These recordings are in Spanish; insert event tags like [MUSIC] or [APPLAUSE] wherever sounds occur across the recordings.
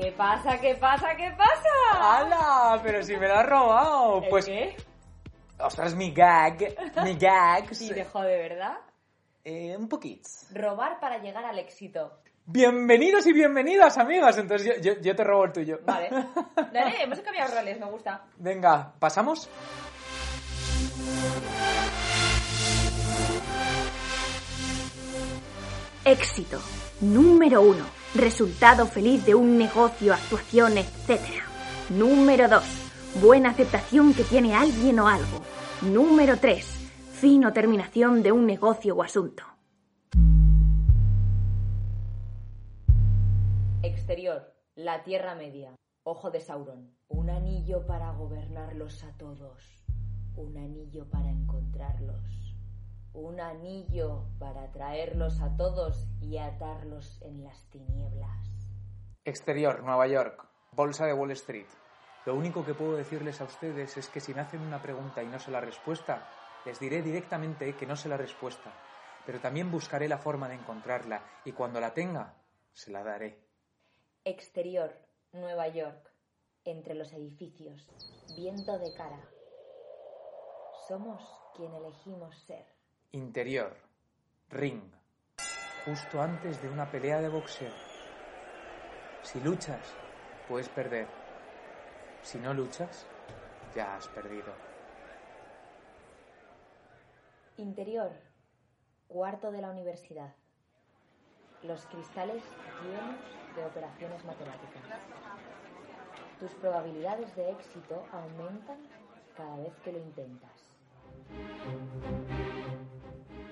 ¿Qué pasa? ¿Qué pasa? ¿Qué pasa? ¡Hala! Pero si me lo has robado. ¿El Pues. qué? Ostras, mi gag. Mi gag. [LAUGHS] Sí, dejó de verdad. Eh, un poquito. Robar para llegar al éxito. Bienvenidos y bienvenidas, amigas. Entonces yo, yo- yo te robo el tuyo. Vale. [LAUGHS] Dale, hemos cambiado roles, me gusta. Venga, ¿pasamos? Éxito. Número 1. Resultado feliz de un negocio, actuación, etc. Número 2. Buena aceptación que tiene alguien o algo. Número 3. Fin o terminación de un negocio o asunto. Exterior. La Tierra Media. Ojo de Sauron. Un anillo para gobernarlos a todos. Un anillo para encontrarlos. Un anillo para traerlos a todos y atarlos en las tinieblas. Exterior, Nueva York. Bolsa de Wall Street. Lo único que puedo decirles a ustedes es que si me hacen una pregunta y no sé la respuesta, les diré directamente que no sé la respuesta. Pero también buscaré la forma de encontrarla y cuando la tenga, se la daré. Exterior, Nueva York. Entre los edificios, viento de cara. Somos quien elegimos ser. Interior. Ring. Justo antes de una pelea de boxeo. Si luchas, puedes perder. Si no luchas, ya has perdido. Interior, cuarto de la universidad. Los cristales llenos de operaciones matemáticas. Tus probabilidades de éxito aumentan cada vez que lo intentas.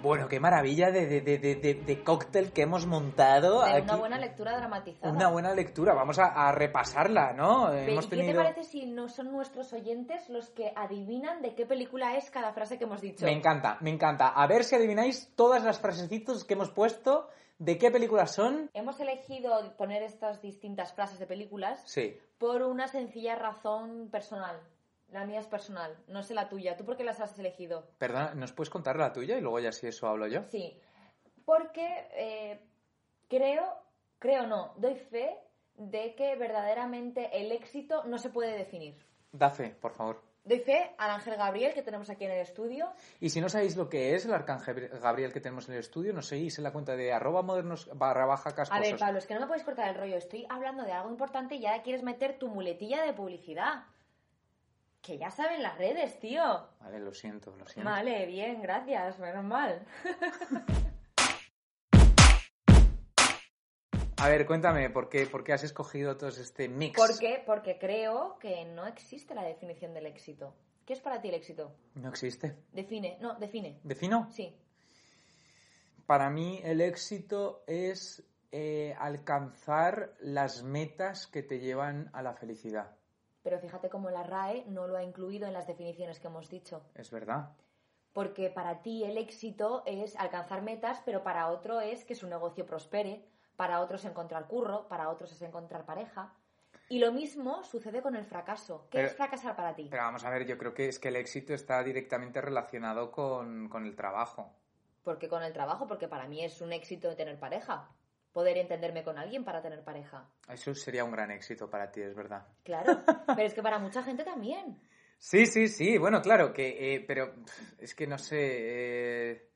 Bueno, qué maravilla de, de, de, de- cóctel que hemos montado. De aquí. una buena lectura dramatizada. Una buena lectura. Vamos a, a repasarla, ¿no? Hemos ¿Qué te parece si no son nuestros oyentes los que adivinan de qué película es cada frase que hemos dicho? Me encanta, me encanta. A ver si adivináis todas las frasecitos que hemos puesto, de qué películas son. Hemos elegido poner estas distintas frases de películas Sí. por una sencilla razón personal. La mía es personal, no sé la tuya. ¿Tú por qué las has elegido? Perdona, ¿nos puedes contar la tuya y luego ya si eso hablo yo? Sí, porque eh, creo, creo no, doy fe de que verdaderamente el éxito no se puede definir. Da fe, por favor. Doy fe al Ángel Gabriel que tenemos aquí en el estudio. Y si no sabéis lo que es el arcángel Gabriel que tenemos en el estudio, nos seguís en la cuenta de arroba modernos barra baja A ver, Pablo, es que no me puedes cortar el rollo. Estoy hablando de algo importante y ya quieres meter tu muletilla de publicidad. Que ya saben las redes, tío. Vale, lo siento, lo siento. Vale, bien, gracias, menos mal. [LAUGHS] A ver, cuéntame, ¿por qué, por qué has escogido todo este mix? ¿Por qué? Porque creo que no existe la definición del éxito. ¿Qué es para ti el éxito? No existe. Define, no, define. ¿Defino? Sí. Para mí el éxito es eh, alcanzar las metas que te llevan a la felicidad. Pero fíjate cómo la RAE no lo ha incluido en las definiciones que hemos dicho. Es verdad. Porque para ti el éxito es alcanzar metas, pero para otro es que su negocio prospere, para otros encontrar curro, para otros es encontrar pareja. Y lo mismo sucede con el fracaso. ¿Qué Pero- es fracasar para ti? Pero vamos a ver, yo creo que es que el éxito está directamente relacionado con, con el trabajo. Porque con el trabajo, porque para mí es un éxito tener pareja. Poder entenderme con alguien para tener pareja. Eso sería un gran éxito para ti, es verdad. Claro, [LAUGHS] pero es que para mucha gente también. Sí, sí, sí, bueno, claro, que, eh, pero es que no sé, eh,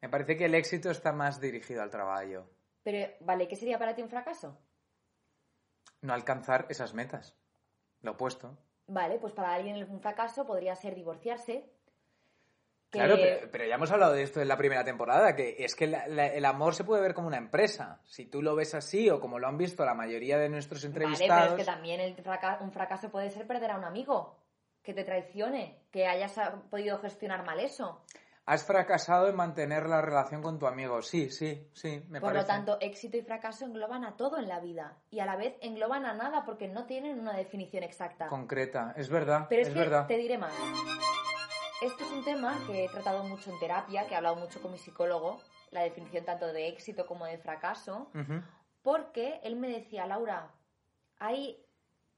me parece que el éxito está más dirigido al trabajo, Pero, vale, ¿qué sería para ti un fracaso? no alcanzar esas metas, lo opuesto. Vale, pues para alguien un fracaso podría ser divorciarse. Que- Claro, pero, pero ya hemos hablado de esto en la primera temporada, que es que la- la- el amor se puede ver como una empresa. Si tú lo ves así o como lo han visto la mayoría de nuestros Vale, pero entrevistados... es que también el fraca- un fracaso puede ser perder a un amigo, que te traicione, que hayas ah, podido gestionar mal eso. Has fracasado en mantener la relación con tu amigo. Sí, sí, sí, me Por parece. lo tanto, éxito y fracaso engloban a todo en la vida y a la vez engloban a nada porque no tienen una definición exacta. Concreta, es verdad, Pero es, es, que verdad. te diré más. Este es un tema que he tratado mucho en terapia, que he hablado mucho con mi psicólogo, la definición tanto de éxito como de fracaso, porque él me decía, Laura, hay,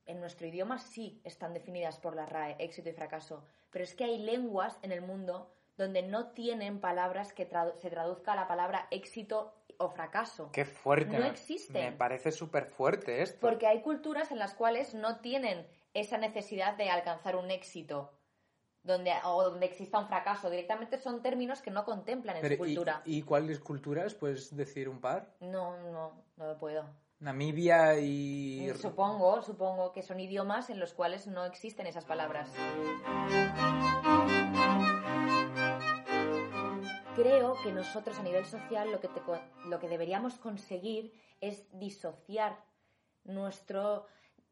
en nuestro idioma sí están definidas por la RAE, éxito y fracaso, pero es que hay lenguas en el mundo donde no tienen palabras que tradu- se traduzca la palabra éxito o fracaso. Qué fuerte. No existen. Me parece súper fuerte esto. Porque hay culturas en las cuales no tienen esa necesidad de alcanzar un éxito donde, o donde exista un fracaso. Directamente son términos que no contemplan en Pero, su ¿y- cultura. ¿y, cuáles culturas? ¿Puedes decir un par? No, no, no lo puedo. Namibia y... Supongo, supongo que son idiomas en los cuales no existen esas palabras. Creo que nosotros a nivel social lo que, te lo que deberíamos conseguir es disociar nuestro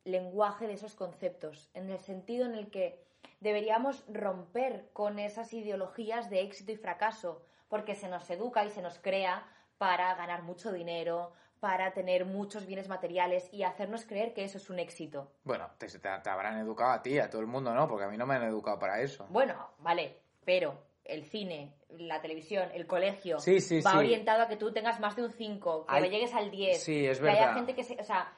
lenguaje de esos conceptos, en el sentido en el que deberíamos romper con esas ideologías de éxito y fracaso, porque se nos educa y se nos crea para ganar mucho dinero, para tener muchos bienes materiales y hacernos creer que eso es un éxito. Bueno, te, te- te habrán educado a ti, a todo el mundo, ¿no? Porque a mí no me han educado para eso. Bueno, vale, pero el cine, la televisión, el colegio Sí, sí, va sí. orientado a que tú tengas más de un 5, que Hay- llegues al 10. Sí, es que haya verdad. gente que se, o sea,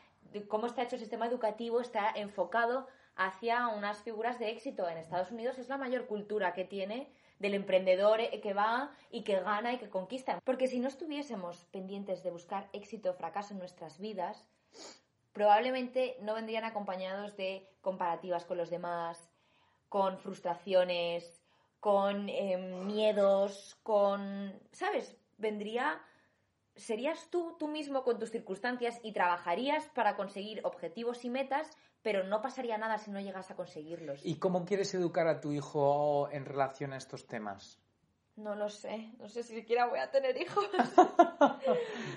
cómo está hecho el sistema educativo está enfocado hacia unas figuras de éxito. En Estados Unidos es la mayor cultura que tiene del emprendedor eh, que va y que gana y que conquista. Porque si no estuviésemos pendientes de buscar éxito o fracaso en nuestras vidas, probablemente no vendrían acompañados de comparativas con los demás, con frustraciones, con eh, miedos, con... ¿Sabes? Vendría... Serías tú, tú mismo con tus circunstancias y trabajarías para conseguir objetivos y metas, pero no pasaría nada si no llegas a conseguirlos. ¿Y cómo quieres educar a tu hijo en relación a estos temas? No lo sé, no sé si siquiera voy a tener hijos. [LAUGHS]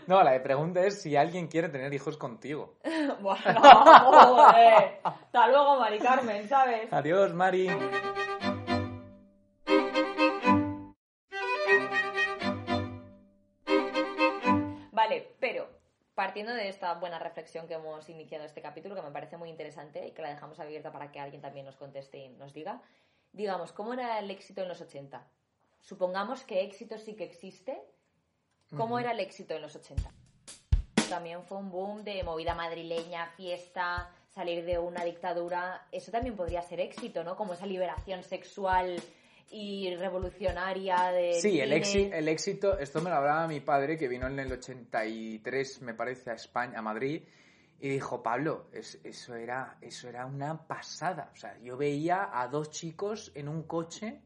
No, la pregunta es si alguien quiere tener hijos contigo. [LAUGHS] bueno, [LAUGHS] joder. Hasta luego, Mari Carmen, ¿sabes? Adiós, Mari. Partiendo de esta buena reflexión que hemos iniciado este capítulo, que me parece muy interesante y que la dejamos abierta para que alguien también nos conteste y nos diga, digamos, ¿cómo era el éxito en los 80? Supongamos que éxito sí que existe. ¿Cómo era el éxito en los 80? También fue un boom de movida madrileña, fiesta, salir de una dictadura. Eso también podría ser éxito, ¿no? Como esa liberación sexual y revolucionaria de... Sí, el, éxito, el éxito, esto me lo hablaba mi padre que vino en el 83, me parece, a España, a Madrid, y dijo, Pablo, es- eso, era, eso era una pasada. O sea, yo veía a dos chicos en un coche,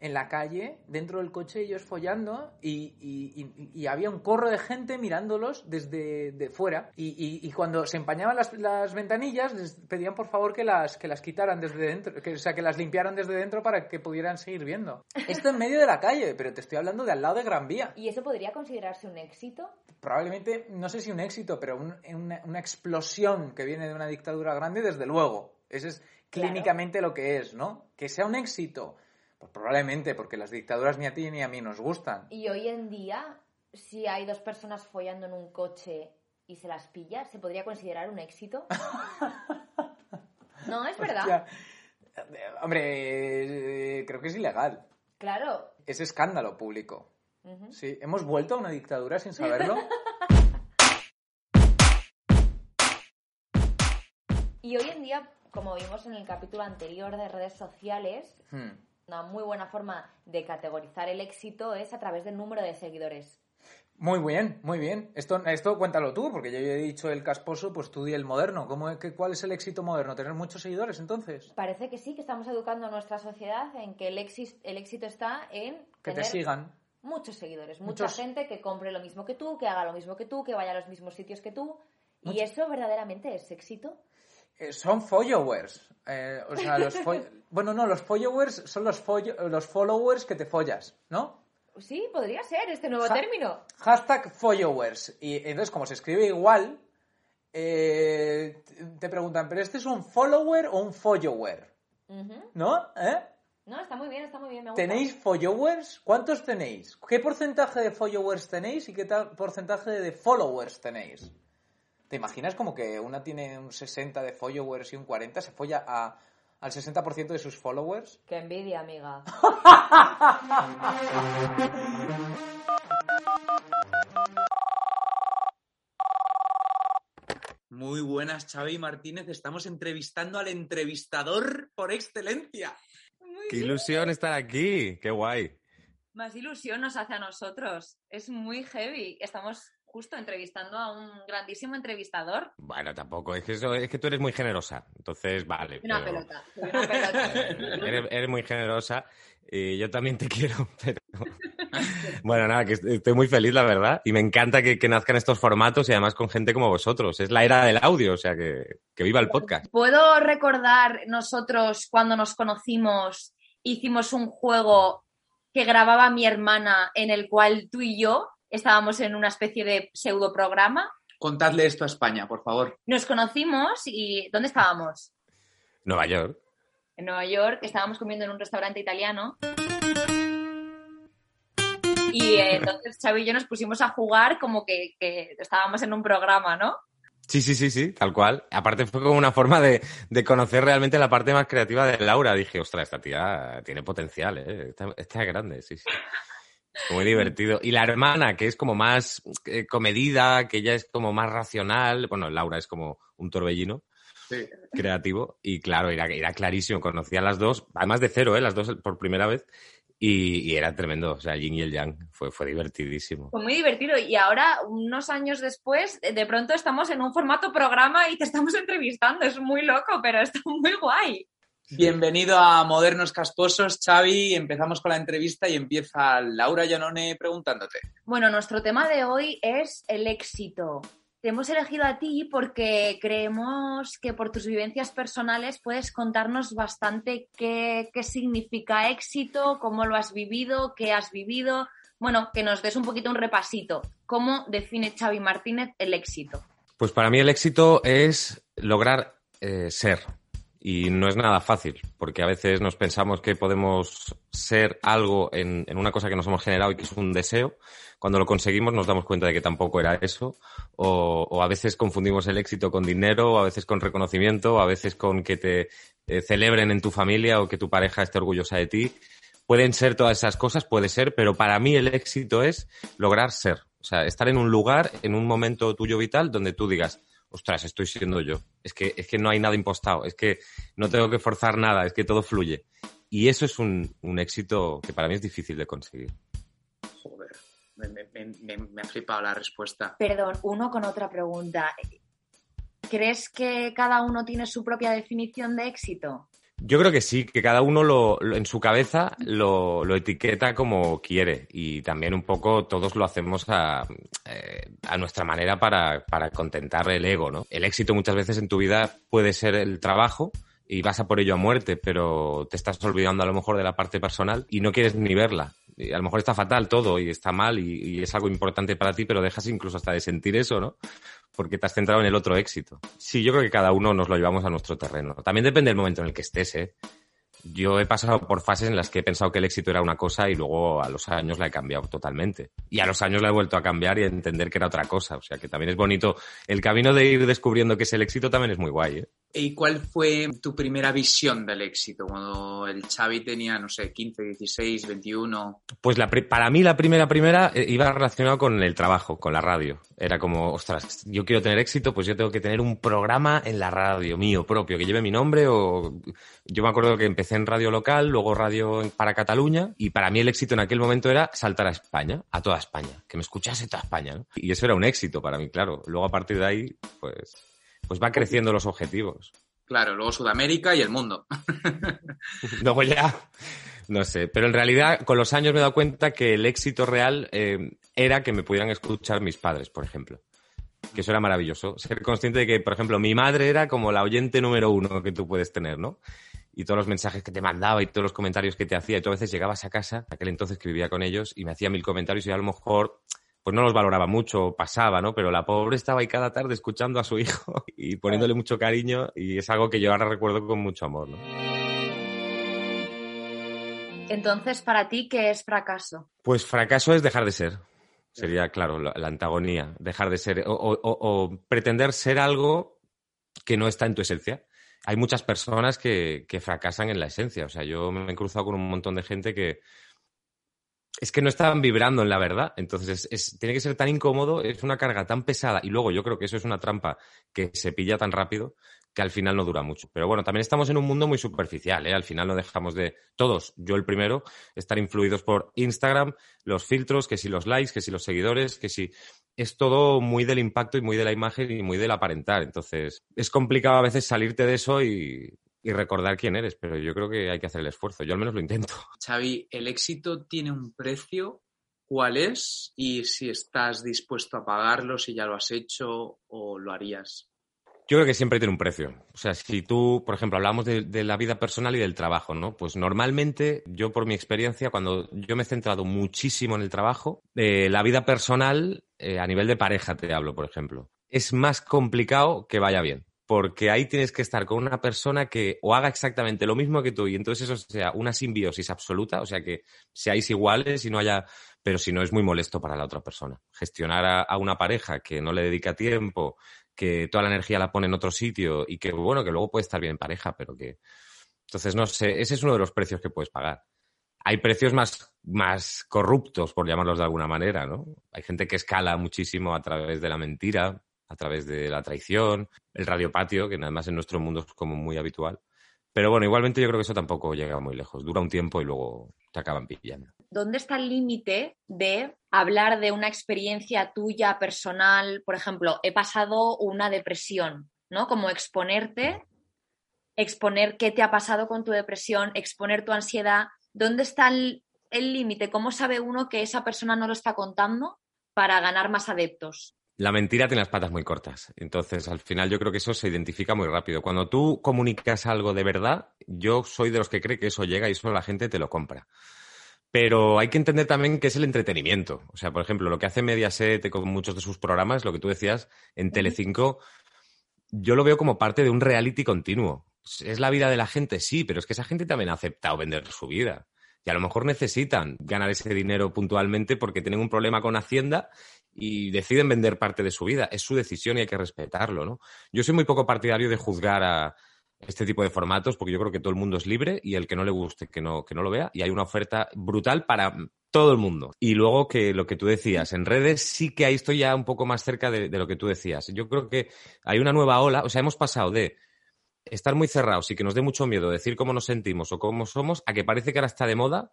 en la calle, dentro del coche ellos follando, y, y- y- y había un corro de gente mirándolos desde de fuera. Y, cuando se empañaban las, las ventanillas, les pedían por favor que las, que las quitaran desde dentro, que, o sea, que las limpiaran desde dentro para que pudieran seguir viendo. Esto en medio de la calle, pero te estoy hablando de al lado de Gran Vía. ¿Y eso podría considerarse un éxito? Probablemente, no sé si un éxito, pero un- una, una explosión que viene de una dictadura grande, desde luego. Ese es clínicamente lo que es, ¿no? Que sea un éxito. Pues probablemente, porque las dictaduras ni a ti ni a mí nos gustan. Y hoy en día, si hay dos personas follando en un coche y se las pilla, ¿se podría considerar un éxito? [LAUGHS] no, es verdad. Hostia. Hombre, eh, creo que es ilegal. Claro. Es escándalo público. Sí, hemos vuelto a una dictadura sin saberlo. [LAUGHS] Y hoy en día, como vimos en el capítulo anterior de redes sociales, Hmm. Una muy buena forma de categorizar el éxito es a través del número de seguidores. Muy bien, muy bien. Esto, esto cuéntalo tú, porque yo ya he dicho el casposo, pues tú di el moderno. ¿Cómo, es que, ¿Cuál es el éxito moderno? ¿Tener muchos seguidores entonces? Parece que sí, que estamos educando a nuestra sociedad en que el, éxito, el éxito está en Que te sigan. muchos seguidores, mucha Muchos- gente que compre lo mismo que tú, que haga lo mismo que tú, que vaya a los mismos sitios que tú. ¿Y eso verdaderamente es éxito? Eh, son followers. Eh, o sea, los fo- [LAUGHS] bueno, no, los followers son los, follo- los followers que te follas, ¿no? Sí, podría ser este nuevo término. Hashtag followers. Y entonces, como se escribe igual, eh, te preguntan, ¿pero este es un follower o un follower? ¿No? ¿Eh? No, está muy bien, está muy bien. Me gusta. ¿Tenéis followers? ¿Cuántos tenéis? ¿Qué porcentaje de followers tenéis y qué tal porcentaje de followers tenéis? ¿Te imaginas como que una tiene un 60 de followers y un 40 se folla a, al 60% de sus followers? Qué envidia, amiga. Muy buenas, Xavi Martínez. Estamos entrevistando al entrevistador por excelencia. Qué ilusión estar aquí, qué guay. Más ilusión nos hace a nosotros. Es muy heavy. Estamos justo entrevistando a un grandísimo entrevistador. Bueno, tampoco, es que, eso- es que tú eres muy generosa, entonces vale. Una pero- pelota. Una pelota. [LAUGHS] eres, eres muy generosa y yo también te [LAUGHS] quiero, pero... [LAUGHS] bueno, nada, que est- estoy muy feliz, la verdad, y me encanta que, que nazcan estos formatos y además con gente como vosotros. Es la era del audio, o sea, que, que viva el podcast. ¿Puedo recordar nosotros cuando nos conocimos, hicimos un juego que grababa mi hermana en el cual tú y yo estábamos en una especie de pseudo programa? Contadle esto a España, por favor. Nos conocimos y ¿dónde estábamos? Nueva York. En Nueva York, estábamos comiendo en un restaurante italiano. Y eh, [LAUGHS] entonces Xavi y yo nos pusimos a jugar como que, que estábamos en un programa, ¿no? Sí, sí, sí, sí, tal cual. Aparte fue como una forma de, de conocer realmente la parte más creativa de Laura. Dije, ostras, esta tía tiene potencial, ¿eh? Esta, esta es grande, sí, sí. Muy divertido. Y la hermana, que es como más eh, comedida, que ella es como más racional. Bueno, Laura es como un torbellino Sí. creativo. Y claro, era, era clarísimo. Conocía a las dos, además de cero, ¿eh? Las dos por primera vez. Y, y era tremendo. O sea, el yin y el yang. Fue, fue divertidísimo. Fue muy divertido. Y ahora, unos años después, de pronto estamos en un formato programa y te estamos entrevistando. Es muy loco, pero está muy guay. Bienvenido a Modernos Casposos, Xavi. Empezamos con la entrevista y empieza Laura Janone preguntándote. Bueno, nuestro tema de hoy es el éxito. Te hemos elegido a ti porque creemos que por tus vivencias personales puedes contarnos bastante qué, qué significa éxito, cómo lo has vivido, qué has vivido. Bueno, que nos des un poquito un repasito. ¿Cómo define Xavi Martínez el éxito? Pues para mí el éxito es lograr eh, ser. Y no es nada fácil, porque a veces nos pensamos que podemos ser algo en, una cosa que nos hemos generado y que es un deseo. Cuando lo conseguimos nos damos cuenta de que tampoco era eso. O, o a veces confundimos el éxito con dinero, o a veces con reconocimiento, o a veces con que te eh, celebren en tu familia o que tu pareja esté orgullosa de ti. Pueden ser todas esas cosas, puede ser, pero para mí el éxito es lograr ser. O sea, estar en un lugar, en un momento tuyo vital, donde tú digas, ostras, estoy siendo yo. Es que, es que no hay nada impostado, es que no tengo que forzar nada, es que todo fluye. Y eso es un, un éxito que para mí es difícil de conseguir. Joder, me, me- me- me ha flipado la respuesta. Perdón, uno con otra pregunta. ¿Crees que cada uno tiene su propia definición de éxito? Yo creo que sí, que cada uno lo, lo- en su cabeza lo, lo etiqueta como quiere y también un poco todos lo hacemos a, eh, a nuestra manera para, para contentar el ego, ¿no? El éxito muchas veces en tu vida puede ser el trabajo y vas a por ello a muerte, pero te estás olvidando a lo mejor de la parte personal y no quieres ni verla. Y a lo mejor está fatal todo y está mal y, es algo importante para ti, pero dejas incluso hasta de sentir eso, ¿no? porque te has centrado en el otro éxito. Sí, yo creo que cada uno nos lo llevamos a nuestro terreno. También depende del momento en el que estés, ¿eh? Yo he pasado por fases en las que he pensado que el éxito era una cosa y luego a los años la he cambiado totalmente. Y a los años la he vuelto a cambiar y a entender que era otra cosa. O sea que también es bonito. El camino de ir descubriendo qué es el éxito también es muy guay, ¿eh? ¿Y cuál fue tu primera visión del éxito? Cuando el Xavi tenía, no sé, 15, 16, 21. Pues la para mí la primera primera eh, iba relacionado con el trabajo, con la radio. Era como, ostras, yo quiero tener éxito, pues yo tengo que tener un programa en la radio mío propio, que lleve mi nombre o... Yo me acuerdo que empecé en radio local, luego radio para Cataluña y para mí el éxito en aquel momento era saltar a España, a toda España, que me escuchase toda España. Y eso era un éxito para mí, claro. Luego a partir de ahí, pues, pues va creciendo los objetivos. Claro, luego Sudamérica y el mundo. [LAUGHS] Luego ya, no sé. Pero en realidad, con los años me he dado cuenta que el éxito real eh, era que me pudieran escuchar mis padres, por ejemplo. Que eso era maravilloso. Ser consciente de que, por ejemplo, mi madre era como la oyente número uno que tú puedes tener, ¿no? Y todos los mensajes que te mandaba y todos los comentarios que te hacía. Y tú a veces llegabas a casa, aquel entonces que vivía con ellos, y me hacía mil comentarios y a lo mejor pues no los valoraba mucho, pasaba, ¿no? Pero la pobre estaba ahí cada tarde escuchando a su hijo [LAUGHS] y poniéndole mucho cariño y es algo que yo ahora recuerdo con mucho amor, ¿no? Entonces, para ti, ¿qué es fracaso? Pues fracaso es dejar de ser. Sería, claro, la, la antagonía. Dejar de ser o, o- o- o pretender ser algo que no está en tu esencia. Hay muchas personas que, que fracasan en la esencia. O sea, yo me he cruzado con un montón de gente que es que no estaban vibrando en la verdad. Entonces, es- es- tiene que ser tan incómodo, es una carga tan pesada. Y luego yo creo que eso es una trampa que se pilla tan rápido que al final no dura mucho. Pero bueno, también estamos en un mundo muy superficial, ¿eh? Al final no dejamos de, todos, yo el primero, estar influidos por Instagram, los filtros, que si los likes, que si los seguidores, que si... Es todo muy del impacto y muy de la imagen y muy del aparentar. Entonces, es complicado a veces salirte de eso y, y recordar quién eres, pero yo creo que hay que hacer el esfuerzo. Yo al menos lo intento. [LAUGHS] Xavi, ¿el éxito tiene un precio? ¿Cuál es? Y si estás dispuesto a pagarlo, si ya lo has hecho o lo harías. Yo creo que siempre tiene un precio. O sea, si tú, por ejemplo, hablamos de, de la vida personal y del trabajo, ¿no? Pues normalmente, yo por mi experiencia, cuando yo me he centrado muchísimo en el trabajo, eh, la vida personal, eh, a nivel de pareja te hablo, por ejemplo, es más complicado que vaya bien. Porque ahí tienes que estar con una persona que o haga exactamente lo mismo que tú y entonces eso sea una simbiosis absoluta, o sea que seáis iguales y no haya pero si no es muy molesto para la otra persona. Gestionar a, a una pareja que no le dedica tiempo, que toda la energía la pone en otro sitio y que, bueno, que luego puede estar bien en pareja, pero que... Entonces, no sé, ese es uno de los precios que puedes pagar. Hay precios más, más corruptos, por llamarlos de alguna manera, ¿no? Hay gente que escala muchísimo a través de la mentira, a través de la traición, el radiopatio, que además en nuestro mundo es como muy habitual. Pero bueno, igualmente yo creo que eso tampoco llega muy lejos. Dura un tiempo y luego te acaban pillando. ¿Dónde está el límite de hablar de una experiencia tuya personal? Por ejemplo, he pasado una depresión, ¿no? Como exponerte, exponer qué te ha pasado con tu depresión, exponer tu ansiedad. ¿Dónde está el límite? ¿Cómo sabe uno que esa persona no lo está contando para ganar más adeptos? La mentira tiene las patas muy cortas. Entonces, al final yo creo que eso se identifica muy rápido. Cuando tú comunicas algo de verdad, yo soy de los que cree que eso llega y eso la gente te lo compra. Pero hay que entender también que es el entretenimiento. O sea, por ejemplo, lo que hace Mediaset con muchos de sus programas, lo que tú decías en Telecinco, yo lo veo como parte de un reality continuo. ¿Es la vida de la gente? Sí, pero es que esa gente también ha aceptado vender su vida. Y a lo mejor necesitan ganar ese dinero puntualmente porque tienen un problema con Hacienda y deciden vender parte de su vida. Es su decisión y hay que respetarlo, ¿no? Yo soy muy poco partidario de juzgar a este tipo de formatos porque yo creo que todo el mundo es libre y el que no le guste que no, que no lo vea y hay una oferta brutal para todo el mundo. Y luego que lo que tú decías, en redes sí que ahí estoy ya un poco más cerca de, de lo que tú decías. Yo creo que hay una nueva ola, o sea, hemos pasado de estar muy cerrados y que nos dé mucho miedo decir cómo nos sentimos o cómo somos, a que parece que ahora está de moda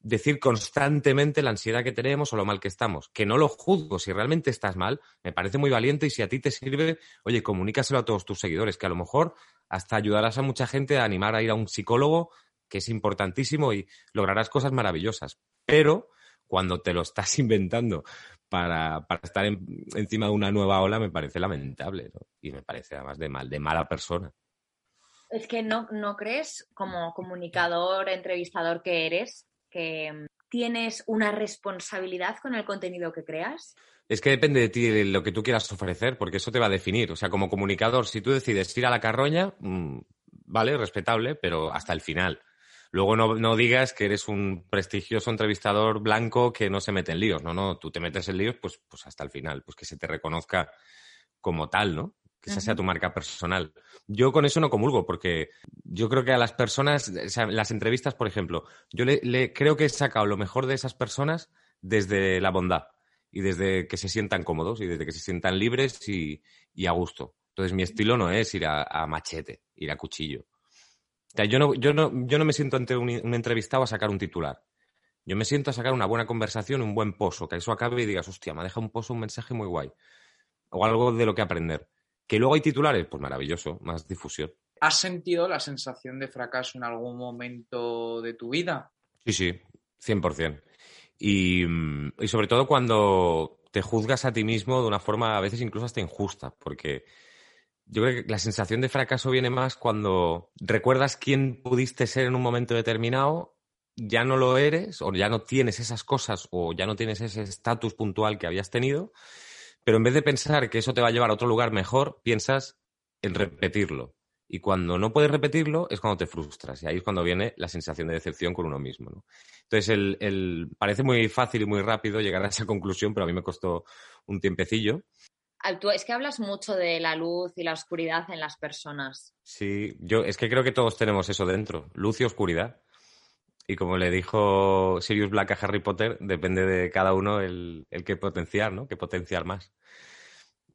decir constantemente la ansiedad que tenemos o lo mal que estamos. Que no lo juzgo, si realmente estás mal, me parece muy valiente y si a ti te sirve, oye, comunícaselo a todos tus seguidores, que a lo mejor hasta ayudarás a mucha gente a animar a ir a un psicólogo, que es importantísimo y lograrás cosas maravillosas. Pero cuando te lo estás [LAUGHS] inventando para, para estar en- encima de una nueva ola, me parece lamentable. Y me parece además de mal, de mala persona. Es que no, no crees, como comunicador, entrevistador que eres, que mm, tienes una responsabilidad con el contenido que creas. Es que depende de ti de lo que tú quieras ofrecer, porque eso te va a definir. O sea, como comunicador, si tú decides ir a la carroña, mm, vale, respetable, pero hasta el final. Luego no, no digas que eres un prestigioso entrevistador blanco que no se mete en líos. No, no, tú te metes en líos, pues, pues hasta el final, pues que se te reconozca como tal, ¿no? Que esa sea tu marca personal. Yo con eso no comulgo, porque yo creo que a las personas, o sea, las entrevistas, por ejemplo, yo le, le- creo que he sacado lo mejor de esas personas desde la bondad y desde que se sientan cómodos y desde que se sientan libres y, y a gusto. Entonces mi estilo no es ir a, a machete, ir a cuchillo. O sea, yo no, yo no, yo no me siento ante un, un entrevistado a sacar un titular. Yo me siento a sacar una buena conversación, un buen pozo, que eso acabe y digas, hostia, me ha dejado un pozo, un mensaje muy guay. O algo de lo que aprender. Que luego hay titulares, pues maravilloso, más difusión. ¿Has sentido la sensación de fracaso en algún momento de tu vida? Sí, sí, 100%. Y, mm, y sobre todo cuando te juzgas a ti mismo de una forma a veces incluso hasta injusta, porque yo creo que la sensación de fracaso viene más cuando recuerdas quién pudiste ser en un momento determinado, ya no lo eres, o ya no tienes esas cosas, o ya no tienes ese estatus puntual que habías tenido, pero en vez de pensar que eso te va a llevar a otro lugar mejor, piensas en repetirlo. Y cuando no puedes repetirlo es cuando te frustras y ahí es cuando viene la sensación de decepción con uno mismo. ¿no? Entonces, el, el, parece muy fácil y muy rápido llegar a esa [LAUGHS] conclusión, pero a mí me costó un tiempecillo. Es que hablas mucho de la luz y la oscuridad en las personas. Sí, yo es que creo que todos tenemos eso dentro, luz y oscuridad. Y como le dijo Sirius Black a Harry Potter, depende de cada uno el, el que potenciar, ¿no? Que potenciar más.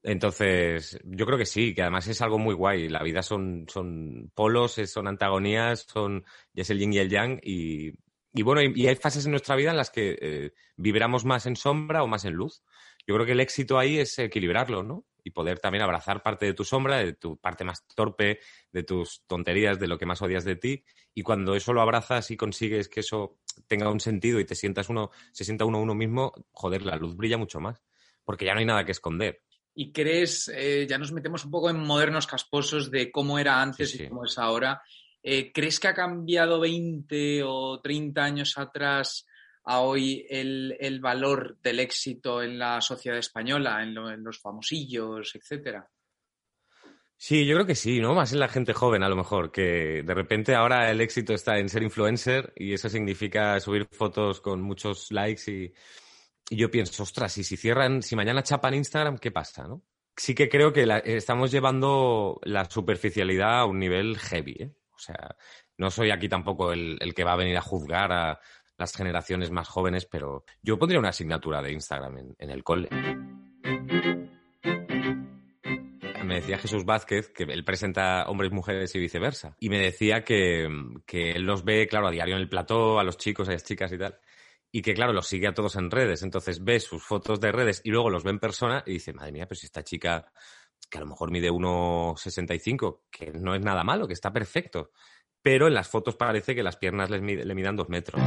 Entonces, yo creo que sí, que además es algo muy guay. La vida son, son polos, son antagonías, son, ya es el yin y el yang. Y, y bueno, y, hay fases en nuestra vida en las que eh, vibramos más en sombra o más en luz. Yo creo que el éxito ahí es equilibrarlo, ¿no? Y poder también abrazar parte de tu sombra, de tu parte más torpe, de tus tonterías, de lo que más odias de ti. Y cuando eso lo abrazas y consigues que eso tenga un sentido y te sientas uno, se sienta uno uno mismo, joder, la luz brilla mucho más. Porque ya no hay nada que esconder y crees, eh, ya nos metemos un poco en modernos casposos de cómo era antes y cómo es ahora. Eh, ¿Crees que ha cambiado 20 o 30 años atrás a hoy el, valor del éxito en la sociedad española, en, los famosillos, etcétera? Sí, yo creo que sí, ¿no? Más en la gente joven, a lo mejor, que de repente ahora el éxito está en ser influencer y eso significa subir fotos con muchos likes y, yo pienso, ostras, y si cierran, si mañana chapan Instagram, ¿qué pasa, no? Sí que creo que estamos llevando la superficialidad a un nivel heavy, ¿eh? O sea, no soy aquí tampoco el, que va a venir a juzgar a las generaciones más jóvenes, pero yo pondría una asignatura de Instagram en, el cole. Me decía Jesús Vázquez que él presenta hombres, mujeres y viceversa. Y me decía que, que él los ve, claro, a diario en el plató, a los chicos, a las chicas y tal y que claro, los sigue a todos en redes, entonces ve sus fotos de redes y luego los ve en persona y dice, madre mía, pues esta chica que a lo mejor mide 1,65, que no es nada malo, que está perfecto, pero en las fotos parece que las piernas le, le midan dos metros.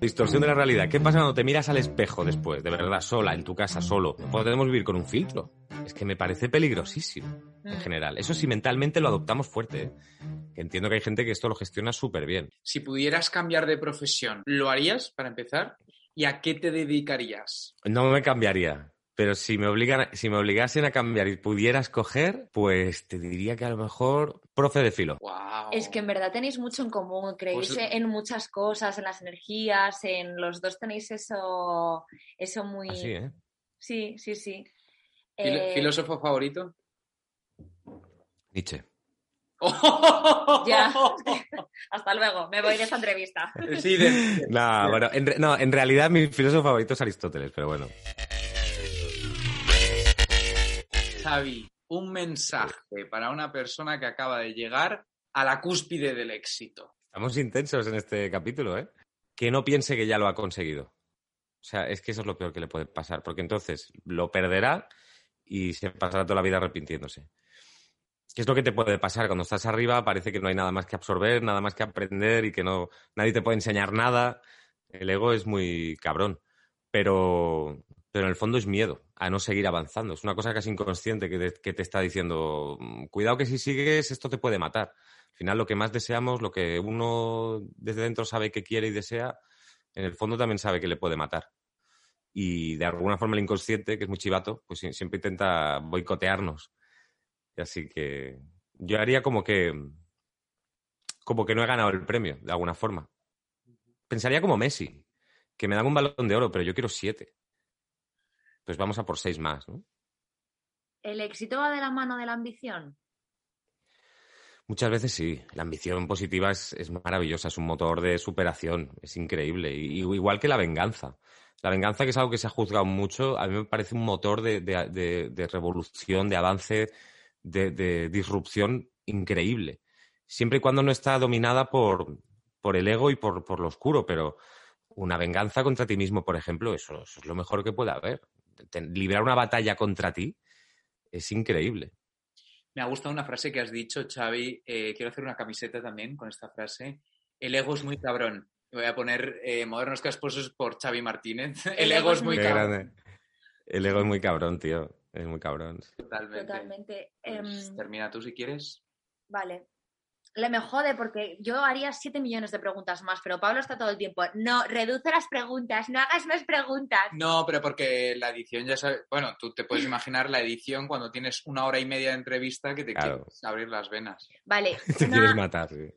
Distorsión de la realidad. ¿Qué pasa cuando te miras al espejo después, de verdad, sola, en tu casa, solo? ¿Podemos vivir con un filtro? Es que me parece peligrosísimo, en mm. general. Eso sí, mentalmente lo adoptamos fuerte. ¿eh? entiendo que hay gente que esto lo gestiona súper bien. Si pudieras cambiar de profesión, ¿lo harías para empezar? ¿Y a qué te dedicarías? No me cambiaría. Pero si me, obligan, si me obligasen a cambiar y pudiera escoger, pues te diría que a lo mejor profe de filo. Es que en verdad tenéis mucho en común, creéis pues en muchas cosas, en las energías, en los dos tenéis eso, eso muy... Así, ¿eh? Sí, sí, sí. Eh, ¿Filósofo favorito? Nietzsche. [LAUGHS] ya. [LAUGHS] Hasta luego. Me voy de esta entrevista. [LAUGHS] Sí, No, bueno, en, no, en realidad mi filósofo favorito es Aristóteles, pero bueno. Xavi, un mensaje para una persona que acaba de llegar a la cúspide del éxito. Estamos intensos en este capítulo, ¿eh? Que no piense que ya lo ha conseguido. O sea, es que eso es lo peor que le puede pasar, porque entonces lo perderá y se pasará toda la vida arrepintiéndose. ¿Qué es lo que te puede pasar? Cuando estás arriba parece que no hay nada más que absorber, nada más que aprender y que no nadie te puede enseñar nada. El ego es muy cabrón. Pero, pero en el fondo es miedo a no seguir avanzando. Es una cosa casi inconsciente que te, que te, está diciendo, mm, cuidado que si sigues esto te puede matar. Al final lo que más deseamos, lo que uno desde dentro sabe que quiere y desea, en el fondo también sabe que le puede matar. Y de alguna forma el inconsciente, que es muy chivato, pues siempre intenta boicotearnos. Y así que yo haría como que como que no he ganado el premio, de alguna forma. Pensaría como Messi, que me dan un balón de oro, pero yo quiero siete. Pues vamos a por seis más, ¿no? ¿El éxito va de la mano de la ambición? Muchas veces sí. La ambición positiva es, maravillosa, es un motor de superación, es increíble. Y, igual que la venganza. La venganza, que es algo que se ha juzgado mucho, a mí me parece un motor de, revolución, de avance, de, disrupción increíble. Siempre y cuando no está dominada por, por el ego y por, por lo oscuro, pero una venganza contra ti mismo, por ejemplo, eso, es lo mejor que puede haber. Librar una batalla contra ti es increíble. Me ha gustado una frase que has dicho, Xavi. Eh, quiero hacer una camiseta también con esta frase. El ego es muy cabrón. Voy a poner eh, Modernos Casposos por Xavi Martínez. [LAUGHS] El, ego, es muy cabrón. El ego es muy cabrón, tío. Es muy cabrón. Totalmente. Totalmente. Pues em, termina tú si quieres. Vale. Le me jode porque yo haría 7 millones de preguntas más, pero Pablo está todo el tiempo. No, reduce las preguntas, no hagas más preguntas. No, pero porque la edición ya sabes. Bueno, tú te puedes [LAUGHS] imaginar la edición cuando tienes una hora y media de entrevista que te Claro. quieres abrir las venas. Vale, [LAUGHS] Te quieres matar, sí.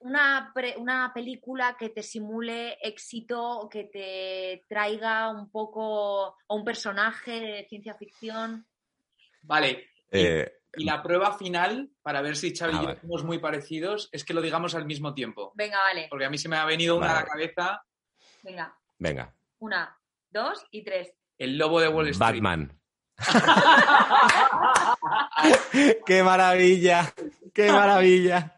una, pre- una película que te simule éxito, que te traiga un poco, o un personaje de ciencia ficción. Vale. Eh, Y la prueba final, para ver si Xavi Ah, y yo vale. somos muy parecidos, es que lo digamos al mismo tiempo. Venga, vale, Porque a mí se me ha venido una a la cabeza, venga. venga. Una, dos y tres. el lobo de Wall Street. Batman. [LAUGHS] ¡Qué maravilla! ¡Qué maravilla!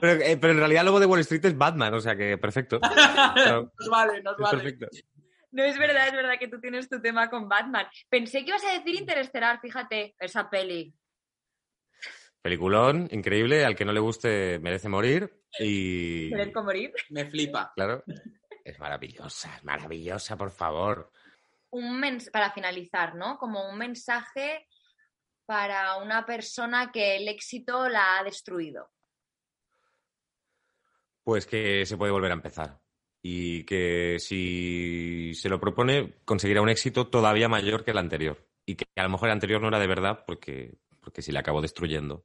pero, eh, pero en realidad el lobo de Wall Street es Batman, o sea que perfecto. [LAUGHS] Nos vale, nos vale. perfecto. [LAUGHS] No es verdad, es verdad que tú tienes tu tema con Batman. Pensé que ibas a decir Interestelar, fíjate, esa peli. Peliculón, increíble, al que no le guste merece morir. Y Querer con morir. Me flipa. claro, es maravillosa, es maravillosa, por favor. Un mens para finalizar, ¿no? Como un mensaje para una persona que el éxito la ha destruido. Pues que se puede volver a empezar. Y que si se lo propone, conseguirá un éxito todavía mayor que el anterior. Y que a lo mejor el anterior no era de verdad, porque, porque si le acabó destruyendo,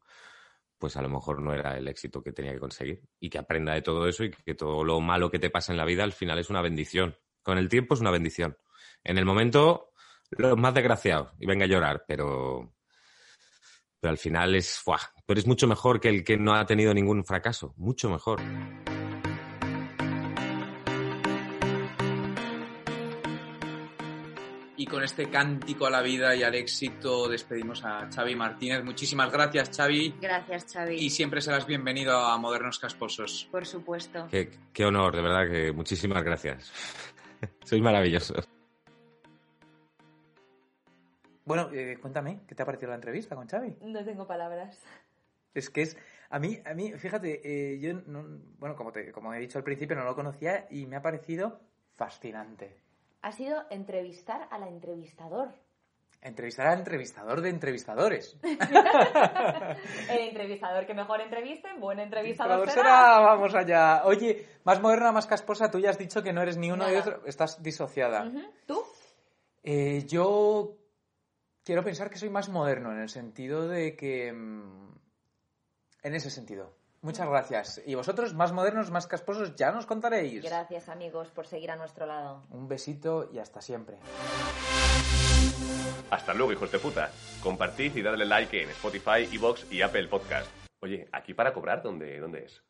pues a lo mejor no era el éxito que tenía que conseguir. Y que aprenda de todo eso y que todo lo malo que te pasa en la vida al final es una bendición. Con el tiempo es una bendición. En el momento, los más desgraciados, y venga a llorar, pero, pero al final es, ¡fuah! Tú eres mucho mejor que el que no ha tenido ningún fracaso, mucho mejor. Con este cántico a la vida y al éxito despedimos a Xavi Martínez. Muchísimas gracias, Xavi. Gracias, Xavi. Y siempre serás bienvenido a Modernos Casposos. Por supuesto. Qué, qué honor, de verdad que muchísimas gracias. [LAUGHS] Sois maravillosos. Bueno, eh, cuéntame, ¿qué te ha parecido la entrevista con Xavi? No tengo palabras. Es que es, a mí, a mí, fíjate, eh, yo, no- bueno, como, te, como he dicho al principio, no lo conocía y me ha parecido fascinante. Ha sido entrevistar al entrevistador. Entrevistar al entrevistador de entrevistadores. [LAUGHS] El entrevistador que mejor entreviste, buen entrevistador Entrevistador será. será, vamos allá. Oye, más moderna, más casposa, tú ya has dicho que no eres ni uno ni otro, estás disociada. ¿Tú? Eh, yo quiero pensar que soy más moderno en el sentido de que... mm, En ese sentido. Muchas gracias. Y vosotros, más modernos, más casposos, ya nos contaréis. Gracias amigos por seguir a nuestro lado. Un besito y hasta siempre. Hasta luego, hijos de puta. Compartid y dadle like en Spotify, Evox y Apple Podcast. Oye, ¿aquí para cobrar dónde, dónde es?